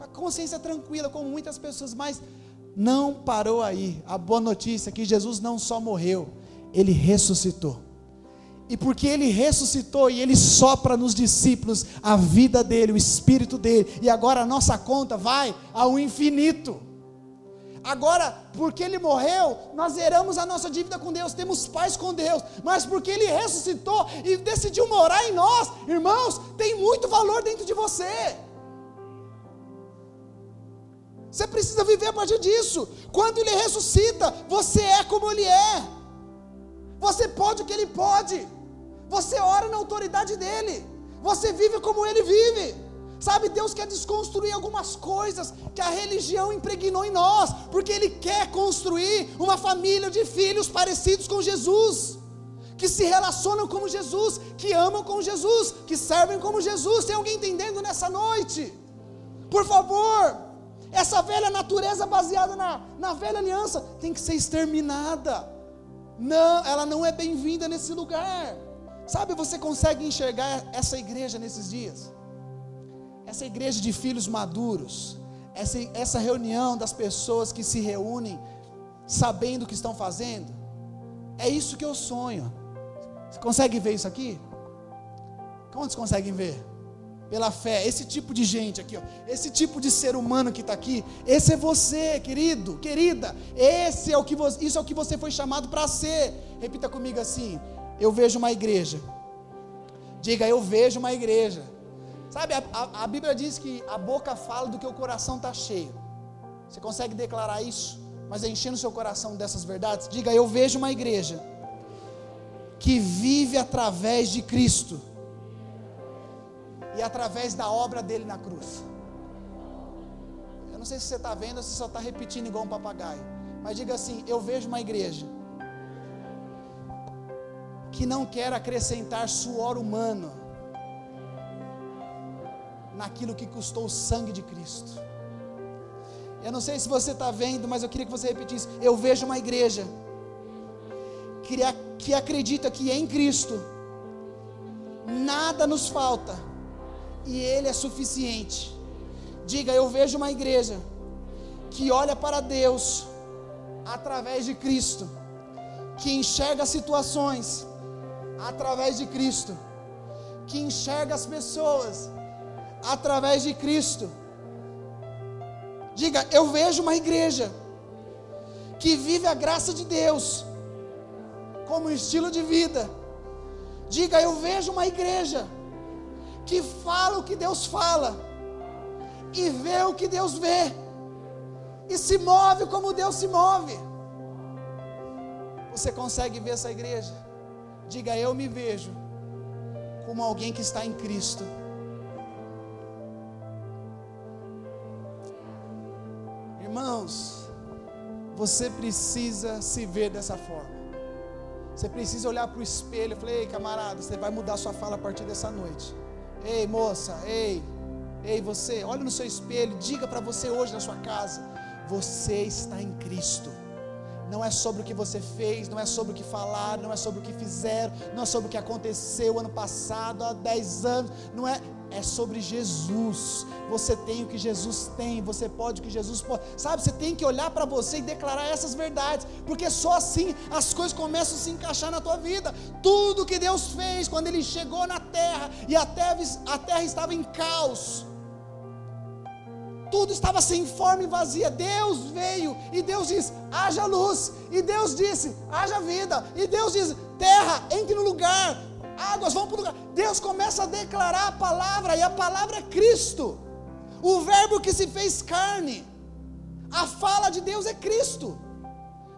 com a consciência tranquila, como muitas pessoas, mas não parou aí. A boa notícia é que Jesus não só morreu, ele ressuscitou. E porque ele ressuscitou e ele sopra nos discípulos a vida dele, o espírito dele, e agora a nossa conta vai ao infinito. Agora, porque ele morreu, nós zeramos a nossa dívida com Deus, temos paz com Deus, mas porque ele ressuscitou e decidiu morar em nós, irmãos, tem muito valor dentro de você. Você precisa viver a partir disso. Quando ele ressuscita, você é como ele é. Você pode o que ele pode. Você ora na autoridade dele. Você vive como ele vive. Sabe, Deus quer desconstruir algumas coisas que a religião impregnou em nós, porque Ele quer construir uma família de filhos parecidos com Jesus, que se relacionam como Jesus, que amam como Jesus, que servem como Jesus. Tem alguém entendendo nessa noite? Por favor, essa velha natureza baseada na, na velha aliança tem que ser exterminada. Não, ela não é bem-vinda nesse lugar. Sabe, você consegue enxergar essa igreja nesses dias? Essa igreja de filhos maduros, essa, essa reunião das pessoas que se reúnem sabendo o que estão fazendo. É isso que eu sonho. Você consegue ver isso aqui? Quantos conseguem ver? Pela fé, esse tipo de gente aqui, ó, esse tipo de ser humano que está aqui, esse é você, querido, querida. Esse é o que você, isso é o que você foi chamado para ser. Repita comigo assim: eu vejo uma igreja. Diga, eu vejo uma igreja. Sabe, a, a, Bíblia diz que a boca fala do que o coração está cheio. Você consegue declarar isso? Mas enchendo seu coração dessas verdades? Diga, eu vejo uma igreja que vive através de Cristo e através da obra dele na cruz. Eu não sei se você está vendo ou se só está repetindo igual um papagaio. Mas diga assim: eu vejo uma igreja que não quer acrescentar suor humano naquilo que custou o sangue de Cristo. Eu não sei se você está vendo, mas eu queria que você repetisse. Eu vejo uma igreja que, acredita que em Cristo nada nos falta e Ele é suficiente. Diga, eu vejo uma igreja que olha para Deus através de Cristo, que enxerga situações através de Cristo, que enxerga as pessoas através de Cristo. Diga, eu vejo uma igreja que vive a graça de Deus como estilo de vida. Diga, eu vejo uma igreja que fala o que Deus fala e vê o que Deus vê e se move como Deus se move. Você consegue ver essa igreja? Diga, eu me vejo como alguém que está em Cristo. Irmãos, você precisa se ver dessa forma. Você precisa olhar para o espelho e falar: Ei, camarada, você vai mudar sua fala a partir dessa noite. Ei, moça, ei, ei, você, olha no seu espelho, diga para você hoje na sua casa: Você está em Cristo. Não é sobre o que você fez, não é sobre o que falaram, não é sobre o que fizeram, não é sobre o que aconteceu ano passado, há 10 anos, não é, é sobre Jesus. Você tem o que Jesus tem, você pode o que Jesus pode. Sabe, você tem que olhar para você e declarar essas verdades, porque só assim as coisas começam a se encaixar na tua vida. Tudo que Deus fez quando ele chegou na terra e a terra, a terra estava em caos tudo estava sem forma e vazia. Deus veio e Deus diz: haja luz. E Deus disse: haja vida. E Deus diz: terra, entre no lugar. Águas vão para o lugar. Deus começa a declarar a palavra, e a palavra é Cristo, o Verbo que se fez carne. A fala de Deus é Cristo.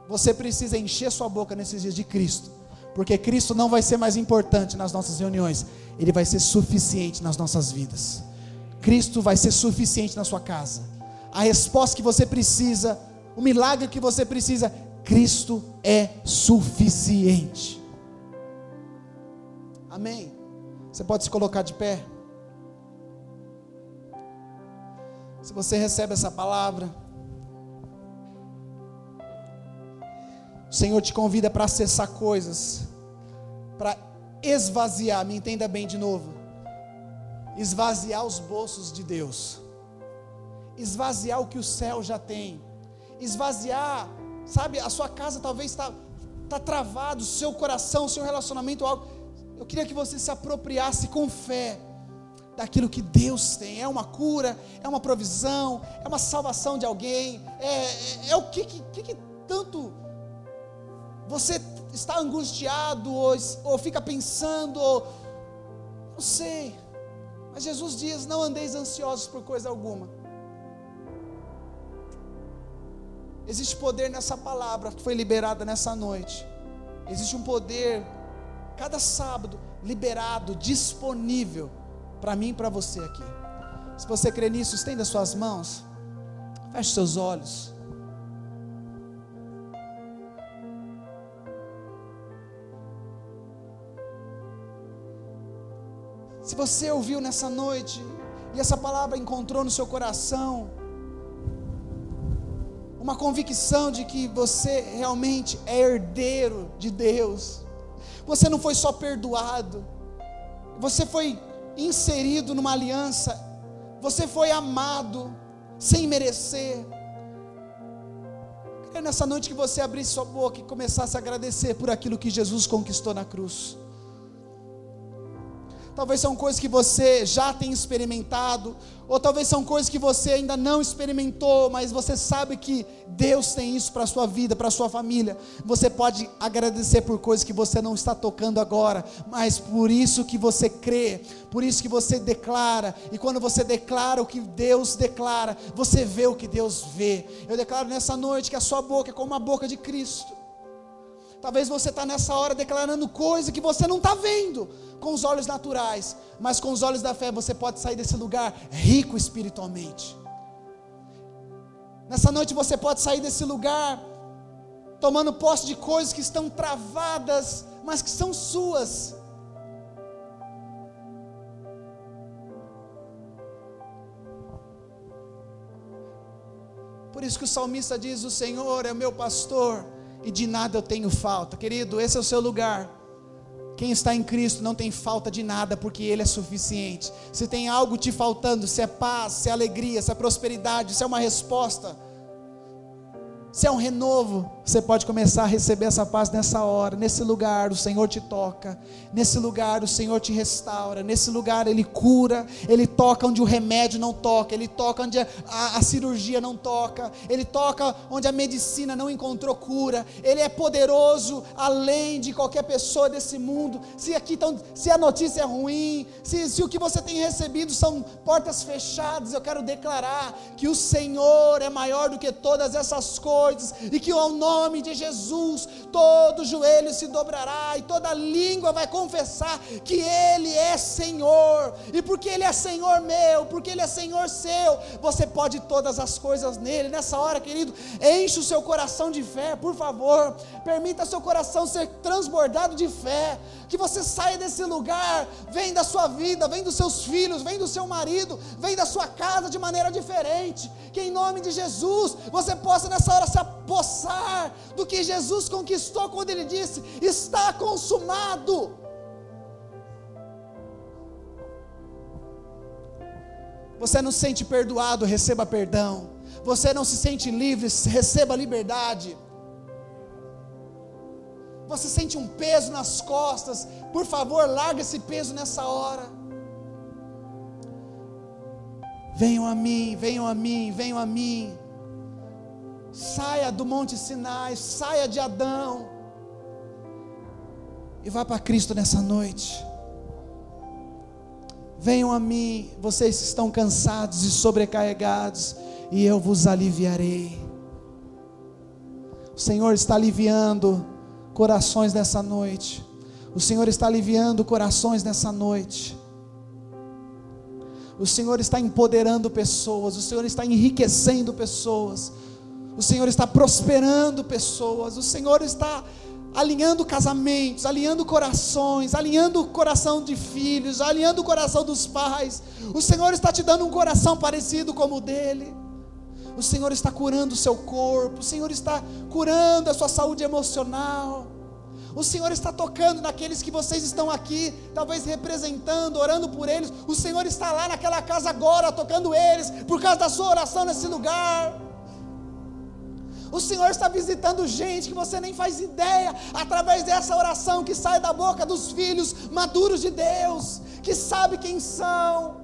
Você precisa encher sua boca nesses dias de Cristo, porque Cristo não vai ser mais importante nas nossas reuniões, ele vai ser suficiente nas nossas vidas. Cristo vai ser suficiente na sua casa. A resposta que você precisa, o milagre que você precisa, Cristo é suficiente. Amém. Você pode se colocar de pé. Se você recebe essa palavra, o Senhor te convida para acessar coisas, para esvaziar, me entenda bem de novo esvaziar os bolsos de Deus, esvaziar o que o céu já tem, esvaziar, sabe, a sua casa talvez está tá travado, o seu coração, o seu relacionamento, algo. Eu queria que você se apropriasse com fé daquilo que Deus tem. É uma cura, é uma provisão, é uma salvação de alguém. É, é, é o que, que, que, tanto você está angustiado ou, ou fica pensando, ou, não sei. Mas Jesus diz: Não andeis ansiosos por coisa alguma. Existe poder nessa palavra que foi liberada nessa noite. Existe um poder, cada sábado, liberado, disponível para mim e para você aqui. Se você crê nisso, estenda suas mãos, feche seus olhos. Se você ouviu nessa noite e essa palavra encontrou no seu coração uma convicção de que você realmente é herdeiro de Deus, você não foi só perdoado, você foi inserido numa aliança, você foi amado sem merecer. É nessa noite que você abrisse sua boca e começasse a agradecer por aquilo que Jesus conquistou na cruz. Talvez são coisas que você já tem experimentado, ou talvez são coisas que você ainda não experimentou, mas você sabe que Deus tem isso para a sua vida, para a sua família. Você pode agradecer por coisas que você não está tocando agora, mas por isso que você crê, por isso que você declara, e quando você declara o que Deus declara, você vê o que Deus vê. Eu declaro nessa noite que a sua boca é como a boca de Cristo. Talvez você está nessa hora declarando coisa que você não está vendo com os olhos naturais, mas com os olhos da fé você pode sair desse lugar rico espiritualmente. Nessa noite você pode sair desse lugar tomando posse de coisas que estão travadas, mas que são suas. Por isso que o salmista diz: O Senhor é meu pastor e de nada eu tenho falta. Querido, esse é o seu lugar. Quem está em Cristo não tem falta de nada, porque Ele é suficiente. Se tem algo te faltando, se é paz, se é alegria, se é prosperidade, se é uma resposta, se é um renovo, você pode começar a receber essa paz nessa hora, nesse lugar o Senhor te toca, nesse lugar o Senhor te restaura, nesse lugar Ele cura, Ele toca onde o remédio não toca, Ele toca onde a, a, a cirurgia não toca, Ele toca onde a medicina não encontrou cura, Ele é poderoso além de qualquer pessoa desse mundo. Se aqui tão, se a notícia é ruim, se, se o que você tem recebido são portas fechadas, eu quero declarar que o Senhor é maior do que todas essas coisas e que ao nome de Jesus todo joelho se dobrará e toda língua vai confessar que Ele é Senhor, e porque Ele é Senhor meu, porque Ele é Senhor seu, você pode todas as coisas nele. Nessa hora, querido, enche o seu coração de fé, por favor, permita seu coração ser transbordado de fé, que você saia desse lugar, vem da sua vida, vem dos seus filhos, vem do seu marido, vem da sua casa de maneira diferente, que em nome de Jesus você possa nessa hora se apossar do que Jesus conquistou quando ele disse: está consumado. Você não se sente perdoado, receba perdão. Você não se sente livre, receba liberdade. Você sente um peso nas costas, por favor, larga esse peso nessa hora. Venham a mim, venham a mim, venham a mim. Saia do Monte Sinai, saia de Adão. E vá para Cristo nessa noite. Venham a mim, vocês que estão cansados e sobrecarregados, e eu vos aliviarei. O Senhor está aliviando corações nessa noite. O Senhor está aliviando corações nessa noite. O Senhor está empoderando pessoas, o Senhor está enriquecendo pessoas, o Senhor está prosperando pessoas, o Senhor está alinhando casamentos, alinhando corações, alinhando o coração de filhos, alinhando o coração dos pais. O Senhor está te dando um coração parecido como o dele. O Senhor está curando o seu corpo, o Senhor está curando a sua saúde emocional. O Senhor está tocando naqueles que vocês estão aqui, talvez representando, orando por eles. O Senhor está lá naquela casa agora, tocando eles, por causa da sua oração nesse lugar. O Senhor está visitando gente que você nem faz ideia, através dessa oração que sai da boca dos filhos maduros de Deus, que sabe quem são,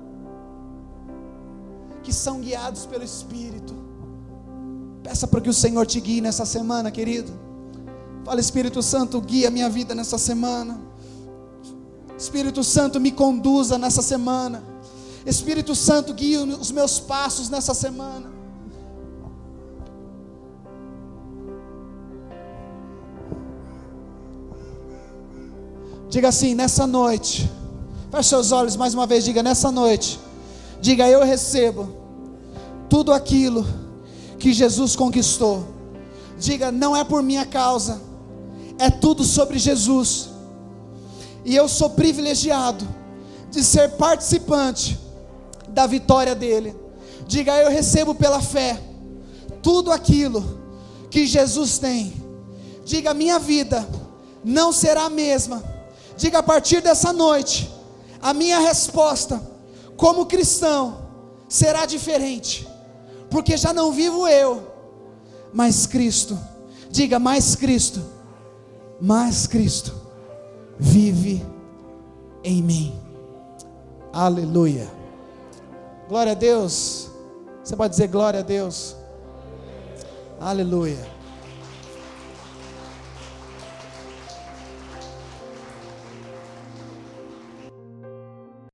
que são guiados pelo Espírito. Peça para que o Senhor te guie nessa semana, querido. Fala, Espírito Santo, guia minha vida nessa semana. Espírito Santo, me conduza nessa semana. Espírito Santo, guia os meus passos nessa semana. Diga assim, nessa noite. Feche seus olhos mais uma vez, diga nessa noite. Diga eu recebo tudo aquilo que Jesus conquistou. Diga, não é por minha causa, é tudo sobre Jesus. E eu sou privilegiado de ser participante da vitória dele. Diga, eu recebo pela fé tudo aquilo que Jesus tem. Diga, minha vida não será a mesma Diga a partir dessa noite, a minha resposta, como cristão, será diferente, porque já não vivo eu, mas Cristo. Diga mais Cristo, mais Cristo vive em mim. Aleluia. Glória a Deus. Você pode dizer glória a Deus. Aleluia.